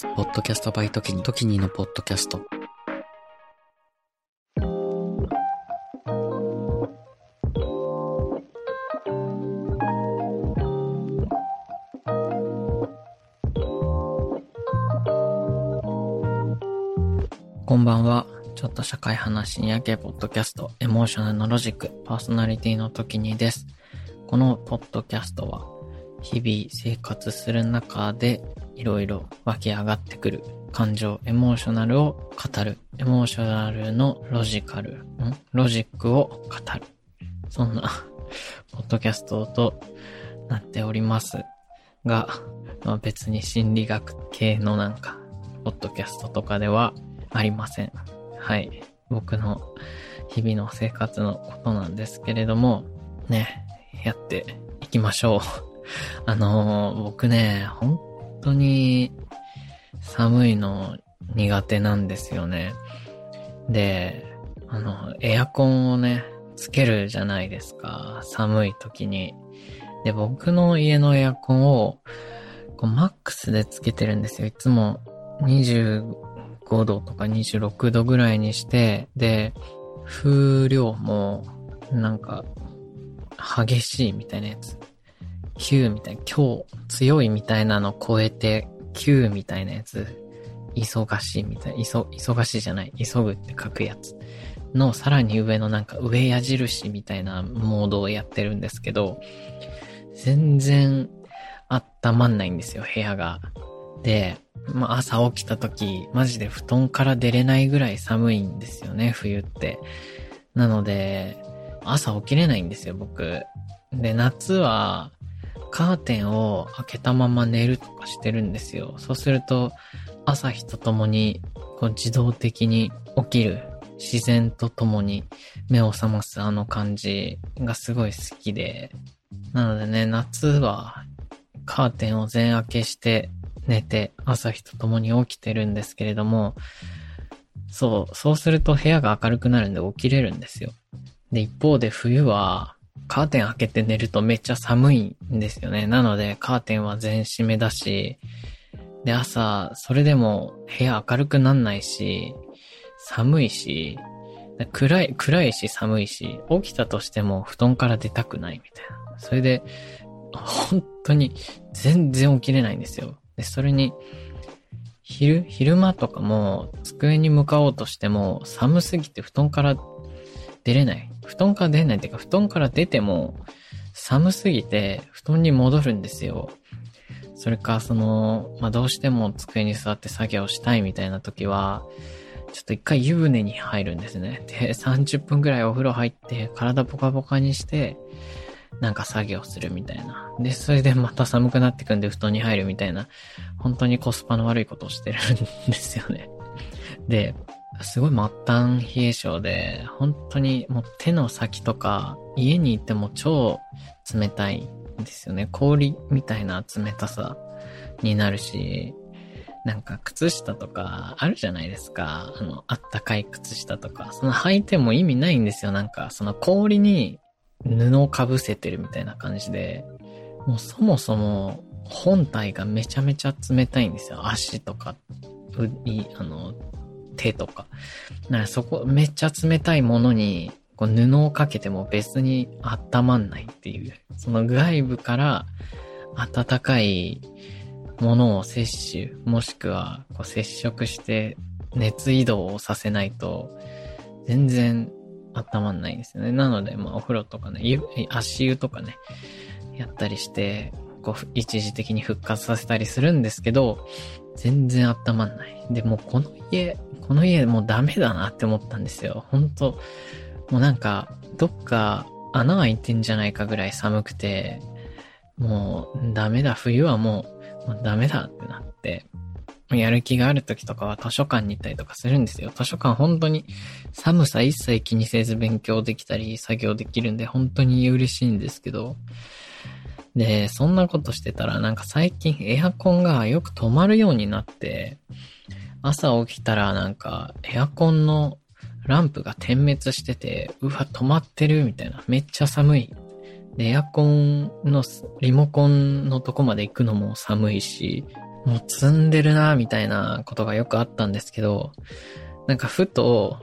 ポッドキャストバイトキニ、トキニのポッドキャスト。こんばんは。ちょっと社会話深夜系ポッドキャスト、エモーショナルのロジック、パーソナリティの時にです。このポッドキャストは、日々生活する中でいろいろ湧き上がってくる感情、エモーショナルを語る。エモーショナルのロジカル、ん？ロジックを語る。そんな、ポッドキャストとなっておりますが、まあ、別に心理学系のなんか、ポッドキャストとかではありません。はい。僕の日々の生活のことなんですけれども、ね、やっていきましょう。あのー、僕ね、本当に寒いの苦手なんですよね。で、あの、エアコンをね、つけるじゃないですか。寒い時に。で、僕の家のエアコンを、こうマックスでつけてるんですよ。いつも25度とか26度ぐらいにして、で、風量も、なんか、激しいみたいなやつ。9みたいな、今日強いみたいなの超えて9みたいなやつ。忙しいみたいな、忙しいじゃない、急ぐって書くやつのさらに上のなんか上矢印みたいなモードをやってるんですけど、全然温まんないんですよ、部屋が。で、まあ、朝起きた時、マジで布団から出れないぐらい寒いんですよね、冬って。なので、朝起きれないんですよ、僕。で、夏は、カーテンを開けたまま寝るとかしてるんですよ。そうすると、朝日とともに、こう自動的に起きる、自然とともに目を覚ますあの感じがすごい好きで。なのでね、夏はカーテンを全開けして寝て、朝日とともに起きてるんですけれども、そう、そうすると部屋が明るくなるんで起きれるんですよ。で、一方で冬は、カーテン開けて寝るとめっちゃ寒いんですよね。なので、カーテンは全閉めだし、で、朝、それでも部屋明るくなんないし、寒いし、暗い、暗いし寒いし、起きたとしても布団から出たくないみたいな。それで、本当に全然起きれないんですよ。で、それに、昼、昼間とかも机に向かおうとしても寒すぎて布団から出れない。布団から出れないっていうか、布団から出ても寒すぎて布団に戻るんですよ。それか、その、まあ、どうしても机に座って作業したいみたいな時は、ちょっと一回湯船に入るんですね。で、30分くらいお風呂入って、体ポカポカにして、なんか作業するみたいな。で、それでまた寒くなってくんで布団に入るみたいな、本当にコスパの悪いことをしてるんですよね。で、すごい末端冷え性で、本当にもう手の先とか、家に行っても超冷たいんですよね。氷みたいな冷たさになるし、なんか靴下とかあるじゃないですか。あの、あったかい靴下とか。その履いても意味ないんですよ。なんか、その氷に布をかぶせてるみたいな感じで、もうそもそも本体がめちゃめちゃ冷たいんですよ。足とか、あの、手とか。だかそこ、めっちゃ冷たいものに、こう布をかけても別に温まんないっていう。その外部から暖かいものを摂取、もしくはこう接触して熱移動をさせないと、全然温まんないんですよね。なので、まあお風呂とかね、足湯とかね、やったりして、こう、一時的に復活させたりするんですけど、全然温まんない。で、もうこの家、この家もうダメだなって思ったんですよ。本当もうなんか、どっか穴開いてんじゃないかぐらい寒くて、もうダメだ、冬はもう、もうダメだってなって、やる気がある時とかは図書館に行ったりとかするんですよ。図書館本当に寒さ一切気にせず勉強できたり作業できるんで本当に嬉しいんですけど、で、そんなことしてたらなんか最近エアコンがよく止まるようになって、朝起きたらなんかエアコンのランプが点滅してて、うわ、止まってるみたいな。めっちゃ寒い。エアコンのリモコンのとこまで行くのも寒いし、もう積んでるな、みたいなことがよくあったんですけど、なんかふと、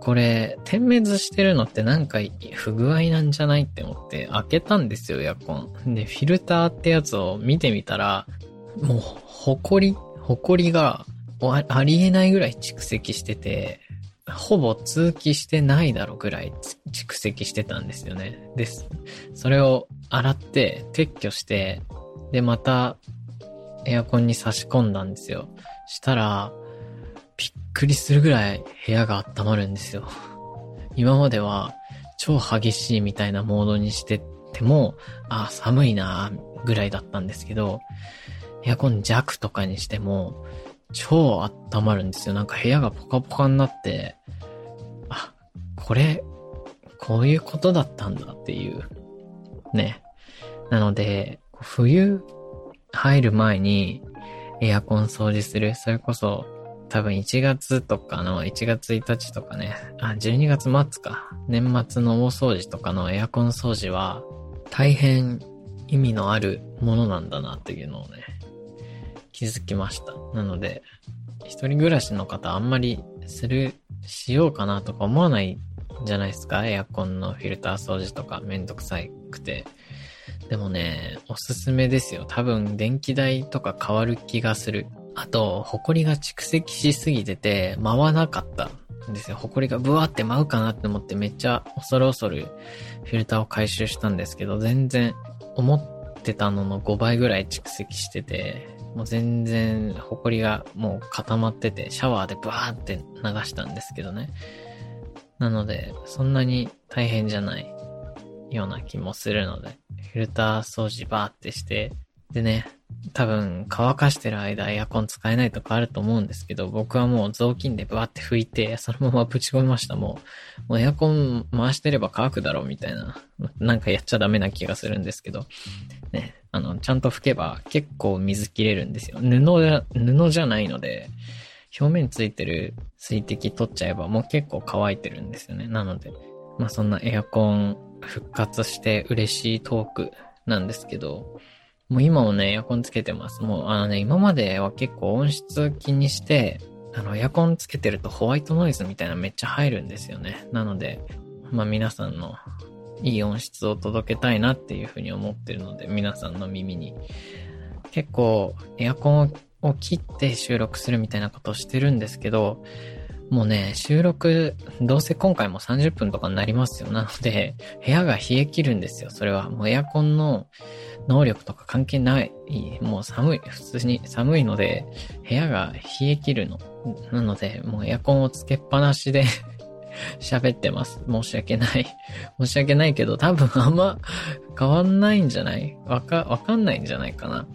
これ、点滅してるのってなんか不具合なんじゃないって思って開けたんですよ、エアコン。で、フィルターってやつを見てみたら、もう、ほこり、ほこりがありえないぐらい蓄積してて、ほぼ通気してないだろうぐらい蓄積してたんですよね。です。それを洗って撤去して、で、またエアコンに差し込んだんですよ。したら、びっくりするぐらい部屋が温まるんですよ。今までは超激しいみたいなモードにしてても、あ、寒いなぐらいだったんですけど、エアコン弱とかにしても、超温まるんですよ。なんか部屋がポカポカになって、あ、これ、こういうことだったんだっていう。ね。なので、冬入る前にエアコン掃除する。それこそ多分1月とかの1月1日とかね、あ、12月末か。年末の大掃除とかのエアコン掃除は大変意味のあるものなんだなっていうのをね、気づきました。なので、一人暮らしの方あんまりする、しようかなとか思わないじゃないですかエアコンのフィルター掃除とかめんどくさいくて。でもね、おすすめですよ。多分電気代とか変わる気がする。あと、埃が蓄積しすぎてて、舞わなかったんですよ。埃がブワーって舞うかなって思ってめっちゃ恐る恐るフィルターを回収したんですけど、全然思ってたのの5倍ぐらい蓄積してて、もう全然埃がもう固まってて、シャワーでバーって流したんですけどね。なので、そんなに大変じゃないような気もするので、フィルター掃除バーってして、でね、多分乾かしてる間エアコン使えないとかあると思うんですけど、僕はもう雑巾でバーって拭いて、そのままぶち込みました。もう、もうエアコン回してれば乾くだろうみたいな、なんかやっちゃダメな気がするんですけど、ね、あの、ちゃんと拭けば結構水切れるんですよ。布じゃ、布じゃないので、表面ついてる水滴取っちゃえばもう結構乾いてるんですよね。なので、まあそんなエアコン復活して嬉しいトークなんですけど、もう今もね、エアコンつけてます。もうあのね、今までは結構音質気にして、あの、エアコンつけてるとホワイトノイズみたいなめっちゃ入るんですよね。なので、まあ皆さんのいい音質を届けたいなっていうふうに思ってるので、皆さんの耳に。結構、エアコンを切って収録するみたいなことをしてるんですけど、もうね、収録、どうせ今回も30分とかになりますよ。なので、部屋が冷え切るんですよ。それは。もうエアコンの能力とか関係ない。もう寒い。普通に寒いので、部屋が冷え切るの。なので、もうエアコンをつけっぱなしで 喋ってます。申し訳ない。申し訳ないけど、多分あんま変わんないんじゃない？わか、わかんないんじゃないかな。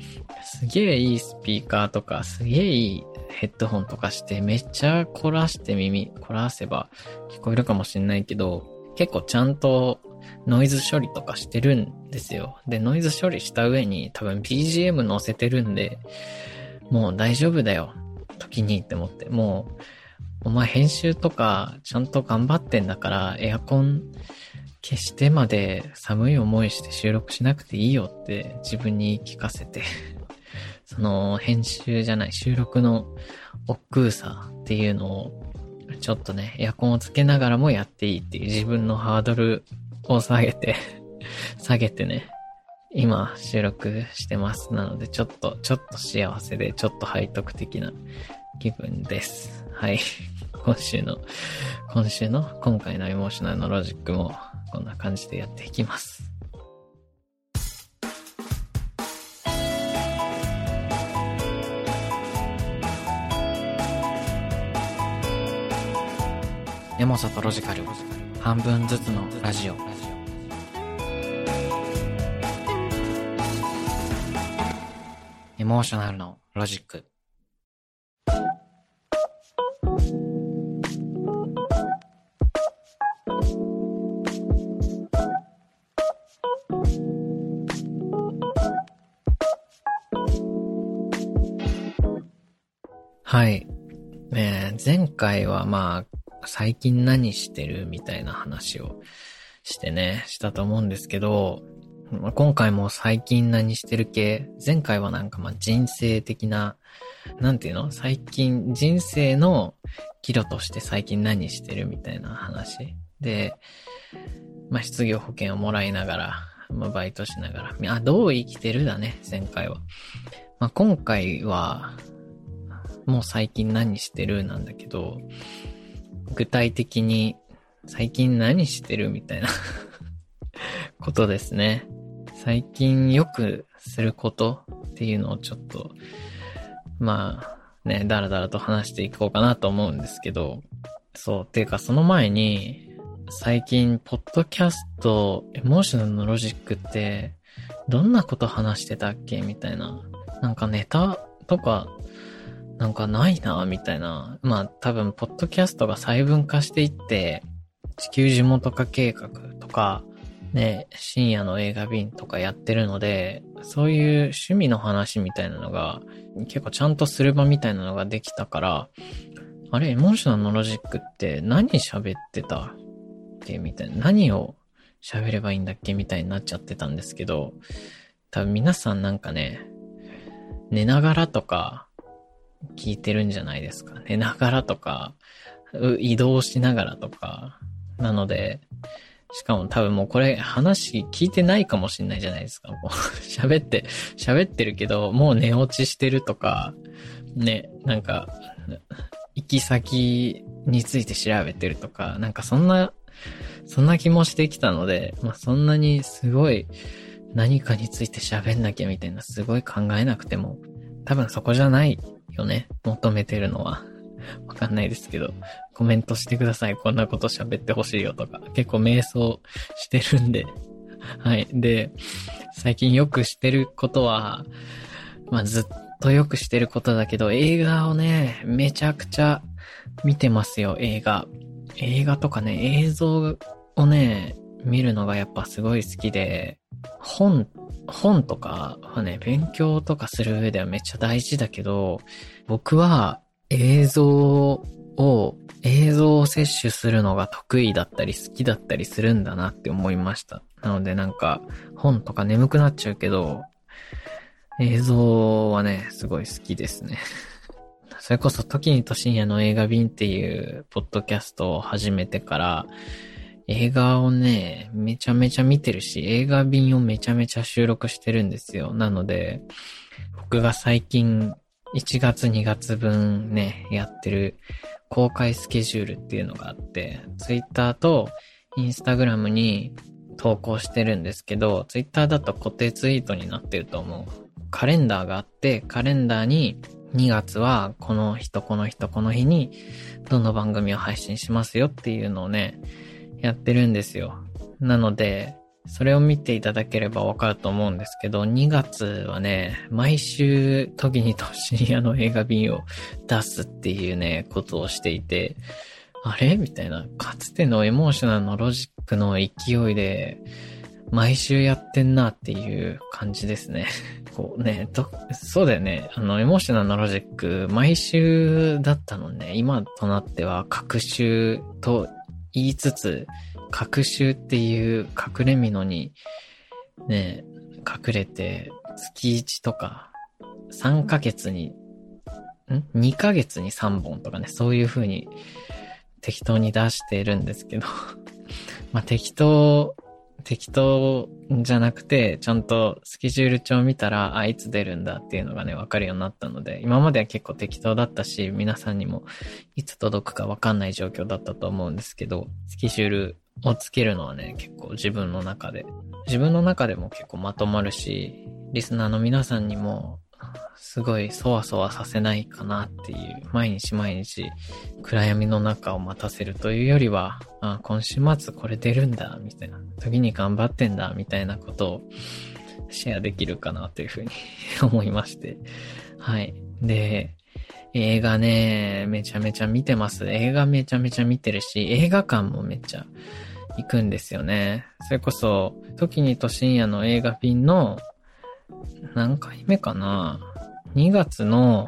すげえいいスピーカーとか、すげえいいヘッドホンとかしてめっちゃ凝らして耳、凝らせば聞こえるかもしんないけど、結構ちゃんとノイズ処理とかしてるんですよ。で、ノイズ処理した上に多分 BGM 載せてるんで、もう大丈夫だよ。時にって思って。もう、お前編集とかちゃんと頑張ってんだからエアコン消してまで寒い思いして収録しなくていいよって自分に聞かせて その編集じゃない収録の億劫さっていうのをちょっとね、エアコンをつけながらもやっていいっていう自分のハードルを下げて 下げてね、今収録してます。なのでちょっと、ちょっと幸せで、ちょっと背徳的な気分です。はい。今週の、今週の、今回のエモーショナルのロジックもこんな感じでやっていきます。エモさとロジカル半分ずつのラジオエモーショナルのロジックはい。ね前回はまあ、最近何してるみたいな話をしてね、したと思うんですけど、まあ、今回も最近何してる系、前回はなんかまあ人生的な、なんていうの？最近、人生の岐路として最近何してるみたいな話。で、まあ失業保険をもらいながら、まあバイトしながら、あ、どう生きてるだね、前回は。まあ今回は、もう最近何してるなんだけど、具体的に最近何してるみたいな ことですね。最近よくすることっていうのをちょっと、まあ、ね、だらだらと話していこうかなと思うんですけど、そう、ていうかその前に、最近、ポッドキャスト、エモーショナルのロジックって、どんなこと話してたっけみたいな。なんかネタとか、なんかないな、みたいな。まあ多分、ポッドキャストが細分化していって、地球地元化計画とか、ね、深夜の映画便とかやってるので、そういう趣味の話みたいなのが、結構ちゃんとする場みたいなのができたから、あれ、エモーショナルのロジックって何喋ってたっけ？みたいな。何を喋ればいいんだっけ？みたいになっちゃってたんですけど、多分皆さんなんかね、寝ながらとか聞いてるんじゃないですか？寝ながらとか、移動しながらとか、なので、しかも多分もうこれ話聞いてないかもしんないじゃないですか。もう 喋って、喋ってるけど、もう寝落ちしてるとか、ね、なんか、行き先について調べてるとか、なんかそんな、そんな気もしてきたので、まあそんなにすごい何かについて喋んなきゃみたいなすごい考えなくても、多分そこじゃないよね、求めてるのは。わかんないですけど、コメントしてください。こんなこと喋ってほしいよとか。結構瞑想してるんで。はい。で、最近よくしてることは、まあ、ずっとよくしてることだけど、映画をね、めちゃくちゃ見てますよ、映画。映画とかね、映像をね、見るのがやっぱすごい好きで、本、本とかはね、勉強とかする上ではめっちゃ大事だけど、僕は映像を、映像を摂取するのが得意だったり好きだったりするんだなって思いました。なのでなんか本とか眠くなっちゃうけど、映像はね、すごい好きですね。それこそ時にと深夜の映画便っていうポッドキャストを始めてから、映画をね、めちゃめちゃ見てるし、映画便をめちゃめちゃ収録してるんですよ。なので、僕が最近1月2月分ね、やってる公開スケジュールっていうのがあって、Twitter と Instagram に投稿してるんですけど、Twitter だと固定ツイートになってると思う。カレンダーがあって、カレンダーに2月はこの人この人この日にどの番組を配信しますよっていうのをね、やってるんですよ。なので、それを見ていただければわかると思うんですけど、2月はね、毎週時にと深夜の映画便を出すっていうね、ことをしていて、あれ？みたいな、かつてのエモーショナルのロジックの勢いで、毎週やってんなっていう感じですね。こうね、と、そうだよね。あの、エモーショナルのロジック、毎週だったのね、今となっては、各週と言いつつ、隠週っていう隠れ蓑にね、隠れて月1とか3ヶ月に、ん ?2 ヶ月に3本とかね、そういう風に適当に出しているんですけど まあ適当、適当じゃなくて、ちゃんとスケジュール帳見たら、あ、いつ出るんだっていうのがね、わかるようになったので、今までは結構適当だったし、皆さんにもいつ届くかわかんない状況だったと思うんですけど、スケジュールをつけるのはね、結構自分の中で、自分の中でも結構まとまるし、リスナーの皆さんにも、すごいそわそわさせないかなっていう、毎日毎日暗闇の中を待たせるというよりは、あ今週末これ出るんだ、みたいな、時に頑張ってんだ、みたいなことをシェアできるかなというふうに 思いまして。はい。で、映画ね、めちゃめちゃ見てます。映画めちゃめちゃ見てるし、映画館もめっちゃ行くんですよね。それこそ、時にと深夜の映画便の、何回目かな ?2 月の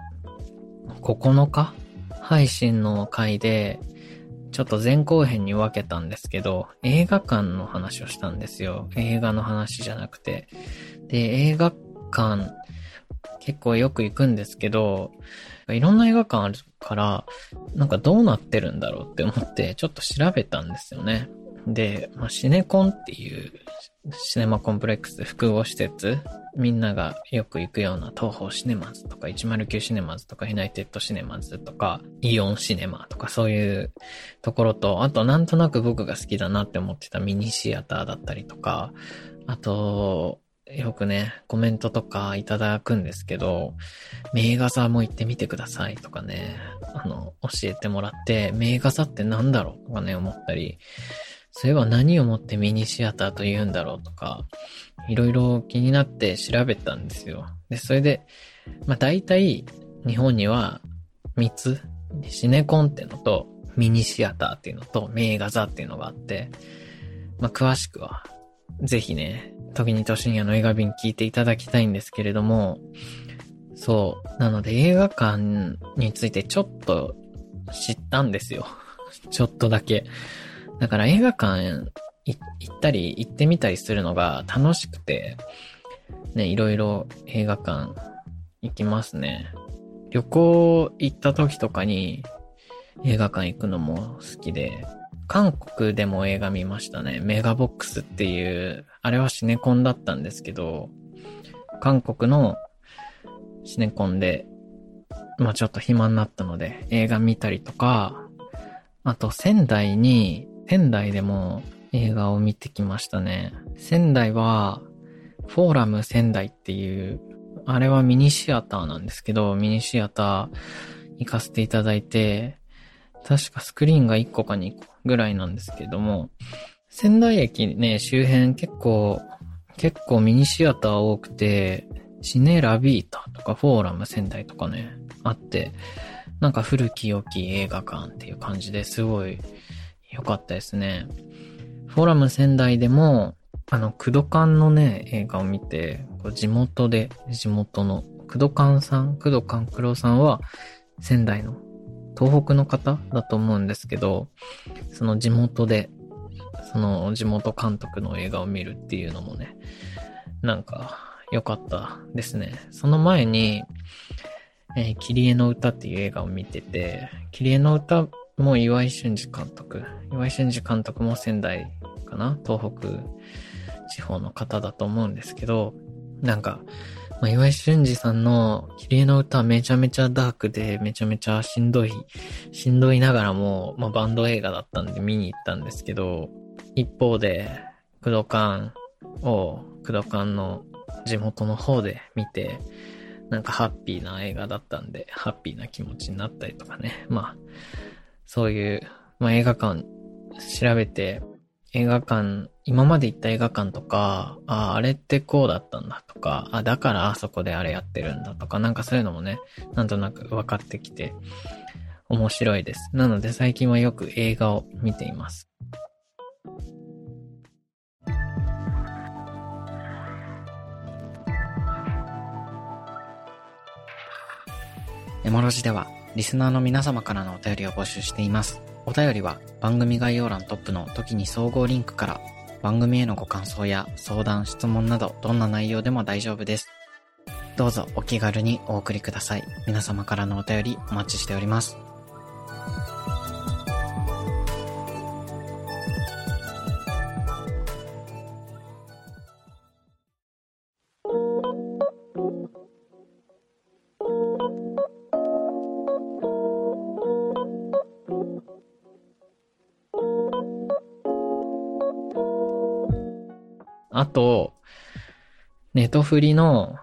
9日？配信の回で、ちょっと前後編に分けたんですけど、映画館の話をしたんですよ。映画の話じゃなくて。で、映画館、結構よく行くんですけど、いろんな映画館あるから、なんかどうなってるんだろうって思って、ちょっと調べたんですよね。で、まあ、シネコンっていうシネマコンプレックス複合施設、みんながよく行くような東方シネマズとか109シネマズとかユナイテッドシネマズとかイオンシネマとかそういうところと、あとなんとなく僕が好きだなって思ってたミニシアターだったりとか、あと、よくね、コメントとかいただくんですけど、名画座も行ってみてくださいとかね、あの、教えてもらって、名画座ってなんだろうとかね、思ったり、そういえば何をもってミニシアターと言うんだろうとか、いろいろ気になって調べたんですよ。で、それで、まあ大体日本には3つ、シネコンってのと、ミニシアターっていうのと、名画座っていうのがあって、まあ詳しくは、ぜひね、時に都心夜の映画便聞いていただきたいんですけれども、そう。なので映画館についてちょっと知ったんですよ。ちょっとだけ。だから映画館行ったり行ってみたりするのが楽しくて、ね、いろいろ映画館行きますね。旅行行った時とかに映画館行くのも好きで、韓国でも映画見ましたね。メガボックスっていう、あれはシネコンだったんですけど、韓国のシネコンで、まあちょっと暇になったので映画見たりとか、あと仙台に仙台でも映画を見てきましたね。仙台は、フォーラム仙台っていう、あれはミニシアターなんですけど、ミニシアター行かせていただいて、確かスクリーンが1個か2個ぐらいなんですけども、仙台駅ね、周辺結構、結構ミニシアター多くて、シネラビータとかフォーラム仙台とかね、あって、なんか古き良き映画館っていう感じですごい良かったですね。フォーラム仙台でも、あの、クドカンのね、映画を見て、こう地元で、地元の、クドカンさん、クドカンクロさんは、仙台の、東北の方だと思うんですけど、その地元で、その地元監督の映画を見るっていうのもね、なんか、良かったですね。その前に、えー、キリエの歌っていう映画を見てて、キリエの歌も岩井俊二監督。岩井俊二監督も仙台かな？東北地方の方だと思うんですけど、なんか、まあ、岩井俊二さんの綺麗な歌はめちゃめちゃダークで、めちゃめちゃしんどい、しんどいながらも、まあ、バンド映画だったんで見に行ったんですけど、一方で、クドカンを、クドカンの地元の方で見て、なんかハッピーな映画だったんで、ハッピーな気持ちになったりとかね。まあ、そういう、まあ、映画館調べて、映画館、今まで行った映画館とか、ああ、あれってこうだったんだとか、あだからあそこであれやってるんだとか、なんかそういうのもね、なんとなく分かってきて、面白いです。なので最近はよく映画を見ています。エモロジではリスナーの皆様からのお便りを募集しています。お便りは番組概要欄トップの時に総合リンクから番組へのご感想や相談、質問などどんな内容でも大丈夫です。どうぞお気軽にお送りください。皆様からのお便りお待ちしております。ネトフリの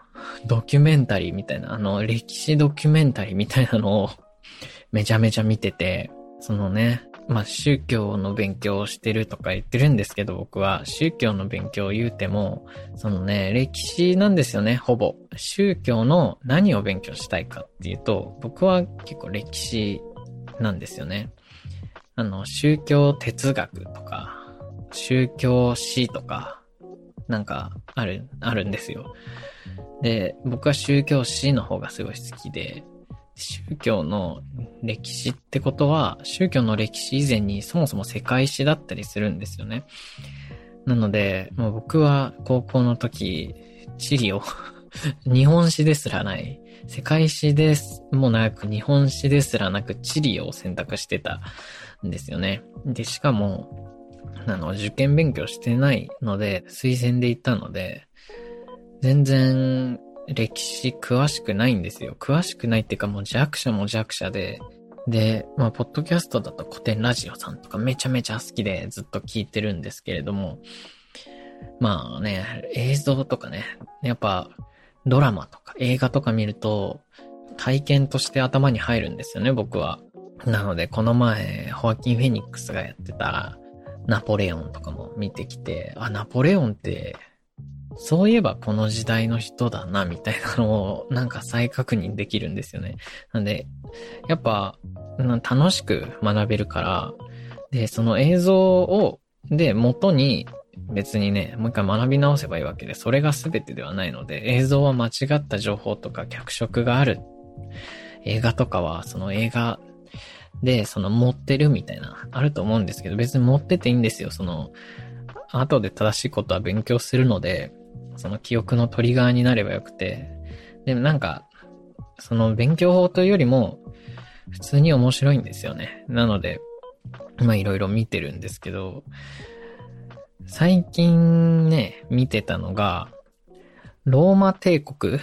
ドキュメンタリーみたいな、あの、歴史ドキュメンタリーみたいなのを めちゃめちゃ見てて、そのね、まあ、宗教の勉強をしてるとか言ってるんですけど、僕は宗教の勉強を言うても、そのね、歴史なんですよね、ほぼ。宗教の何を勉強したいかっていうと、僕は結構歴史なんですよね。あの、宗教哲学とか、宗教史とか、なんか、ある、あるんですよ。で、僕は宗教史の方がすごい好きで、宗教の歴史ってことは、宗教の歴史以前にそもそも世界史だったりするんですよね。なので、もう僕は高校の時、地理を 日本史ですらない、世界史ですもなく、日本史ですらなく、地理を選択してたんですよね。で、しかも、あの、受験勉強してないので、推薦で行ったので、全然歴史詳しくないんですよ。詳しくないっていうかもう弱者も弱者で、で、まあ、ポッドキャストだと古典ラジオさんとかめちゃめちゃ好きでずっと聞いてるんですけれども、まあね、映像とかね、やっぱドラマとか映画とか見ると体験として頭に入るんですよね、僕は。なので、この前、ホアキン・フェニックスがやってたナポレオンとかも見てきて、あ、ナポレオンってそういえばこの時代の人だな、みたいなのを なんか再確認できるんですよね。なんで、やっぱ、楽しく学べるから、で、その映像を、で、元に別にね、もう一回学び直せばいいわけで、それが全てではないので、映像は間違った情報とか脚色がある。映画とかは、その映画で、その持ってるみたいな、あると思うんですけど、別に持ってていいんですよ。その、後で正しいことは勉強するので、その記憶のトリガーになればよくて、でもなんか、その勉強法というよりも、普通に面白いんですよね。なので、まあいろいろ見てるんですけど、最近ね、見てたのが、ローマ帝国、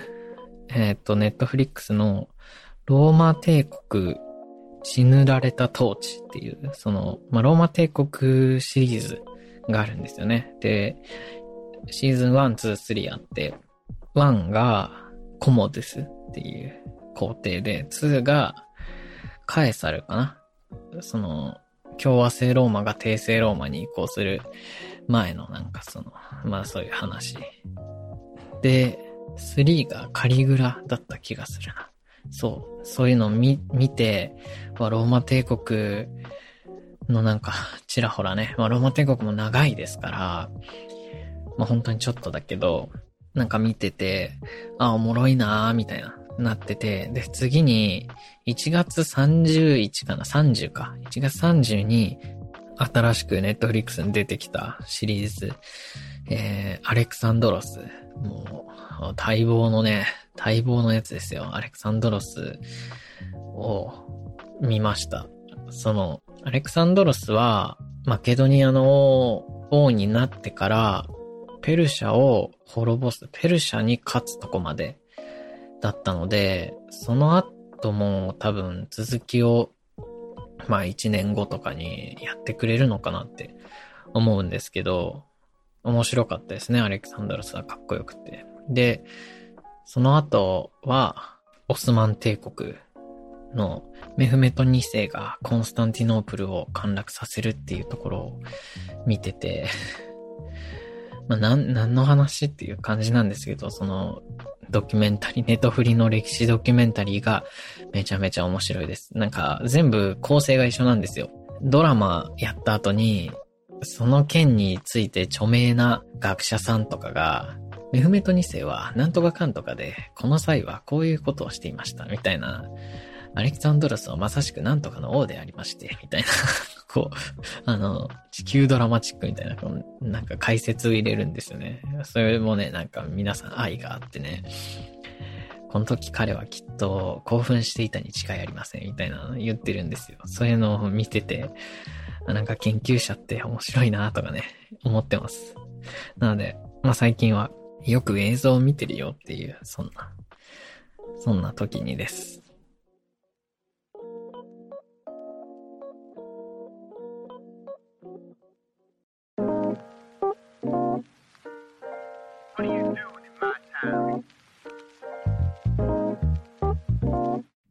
えっ、と、ネットフリックスの、ローマ帝国死ぬられた統治っていう、その、まあ、ローマ帝国シリーズがあるんですよね。で、シーズン1、2、3あって、1がコモデスっていう工程で、2がカエサルかな。その、共和制ローマが帝政ローマに移行する前のなんかその、まあそういう話。で、3がカリグラだった気がするな。そう、そういうのを見、見て、ローマ帝国のなんか、ちらほらね、まあローマ帝国も長いですから、まあ本当にちょっとだけど、なんか見てて、あ、おもろいなーみたいな、なってて、で、次に、1月31かな ?30 か。1月30に、新しくネットフリックスに出てきたシリーズ、えー、アレクサンドロス。もう、待望のね、待望のやつですよ。アレクサンドロスを見ました。その、アレクサンドロスは、マケドニアの王になってから、ペルシャを滅ぼす、ペルシャに勝つとこまでだったので、その後も多分続きを、まあ一年後とかにやってくれるのかなって思うんですけど、面白かったですね、アレクサンドロスはかっこよくて。で、その後は、オスマン帝国のメフメト2世がコンスタンティノープルを陥落させるっていうところを見てて まあ、なん、何の話っていう感じなんですけど、その、ドキュメンタリー、ネトフリの歴史ドキュメンタリーがめちゃめちゃ面白いです。なんか、全部構成が一緒なんですよ。ドラマやった後に、その件について著名な学者さんとかが、メフメト2世はなんとかかんとかで、この際はこういうことをしていました、みたいなアレキサンドロスはまさしくなんとかの王でありまして、みたいな こう、あの、地球ドラマチックみたいな、なんか解説を入れるんですよね。それもね、なんか皆さん愛があってね、この時彼はきっと興奮していたに違いありません、みたいな言ってるんですよ。そういうのを見てて、なんか研究者って面白いなとかね、思ってます。なので、まあ最近はよく映像を見てるよっていう、そんな、そんな時にです。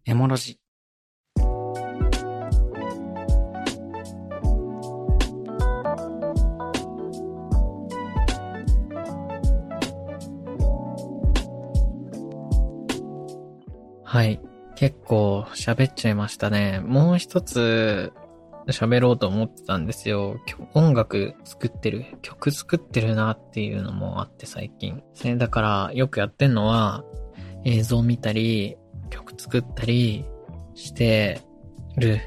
エモロジ。はい。結構喋っちゃいましたね。もう一つ喋ろうと思ってたんですよ。音楽作ってる、曲作ってるなっていうのもあって最近。だからよくやってんのは映像見たり、曲作ったり、してる。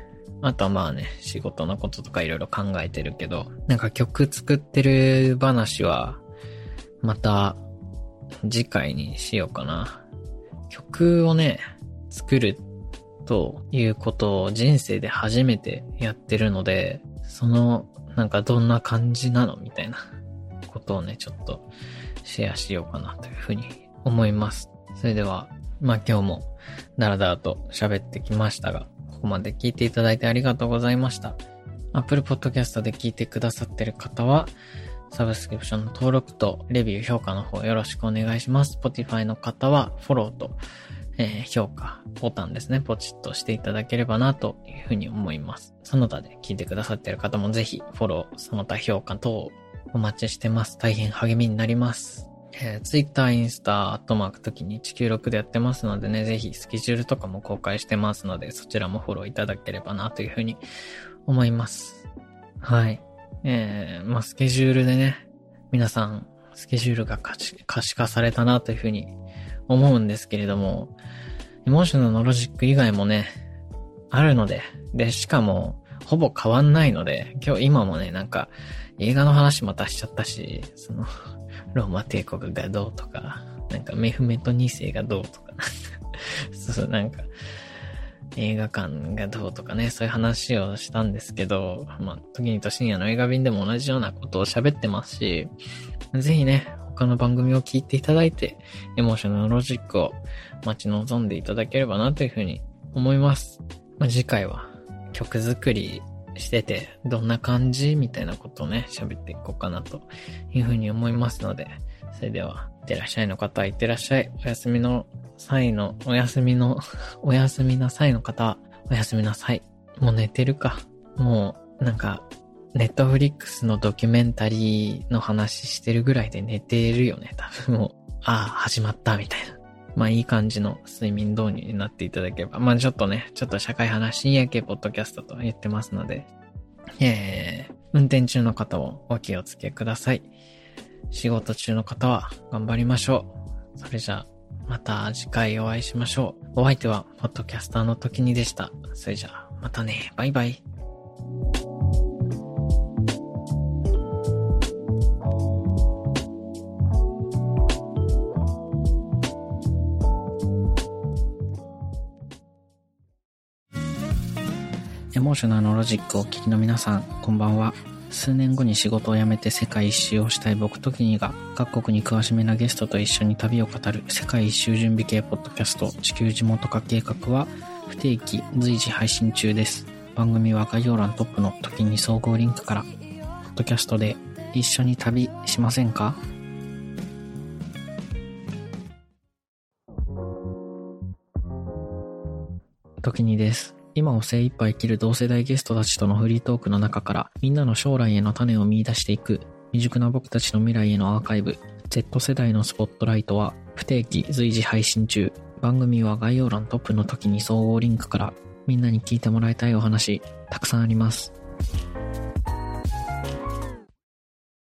あとはまあね、仕事のこととかいろいろ考えてるけど、なんか曲作ってる話は、また次回にしようかな。曲をね、作るということを人生で初めてやってるので、その、なんかどんな感じなのみたいなことをね、ちょっとシェアしようかなというふうに思います。それでは、まあ今日もダラダラと喋ってきましたが、ここまで聞いていただいてありがとうございました。Apple Podcast で聞いてくださってる方は、サブスクリプションの登録とレビュー評価の方よろしくお願いします。Spotify の方はフォローと、えー、評価ボタンですね、ポチッとしていただければなというふうに思います。その他で聞いてくださっている方もぜひフォロー、その他評価等お待ちしてます。大変励みになります。えー、Twitter、インスタ、アットマーク時に196でやってますのでね、ぜひスケジュールとかも公開してますので、そちらもフォローいただければなというふうに思います。はい。えー、まあ、スケジュールでね、皆さん、スケジュールが可視化されたなというふうに思うんですけれども、エモーショナルのロジック以外もね、あるので、で、しかも、ほぼ変わんないので、今日今もね、なんか、映画の話またしちゃったし、その、ローマ帝国がどうとか、なんかメフメト2世がどうとか、そう、なんか、映画館がどうとかね、そういう話をしたんですけど、まあ、時にと深夜の映画便でも同じようなことを喋ってますし、ぜひね、他の番組を聞いていただいて、エモーショナルロジックを待ち望んでいただければなというふうに思います。まあ、次回は曲作りしてて、どんな感じみたいなことをね、喋っていこうかなというふうに思いますので、それでは、いってらっしゃいの方は、いってらっしゃい。お休みの際の、お休みの、お休みな際の方は、お休みなさい。もう寝てるか。もう、なんか、ネットフリックスのドキュメンタリーの話してるぐらいで寝てるよね。多分もう、ああ、始まった、みたいな。まあいい感じの睡眠導入になっていただければ。まあちょっとね、ちょっと社会派な深夜系ポッドキャストと言ってますので、えー、運転中の方をお気をつけください。仕事中の方は頑張りましょう。それじゃあ、また次回お会いしましょう。お相手は、ポッドキャスターの時にでした。それじゃあ、またね。バイバイ。エモーショナルのロジックをお聞きの皆さん、こんばんは。数年後に仕事を辞めて世界一周をしたい僕ときにが、各国に詳しめなゲストと一緒に旅を語る世界一周準備系ポッドキャスト地球地元化計画は不定期随時配信中です。番組は概要欄トップの時に総合リンクから、ポッドキャストで一緒に旅しませんか？時にです。今を精一杯生きる同世代ゲストたちとのフリートークの中からみんなの将来への種を見出していく未熟な僕たちの未来へのアーカイブ Z 世代のスポットライトは不定期随時配信中番組は概要欄トップの時に総合リンクからみんなに聞いてもらいたいお話たくさんあります。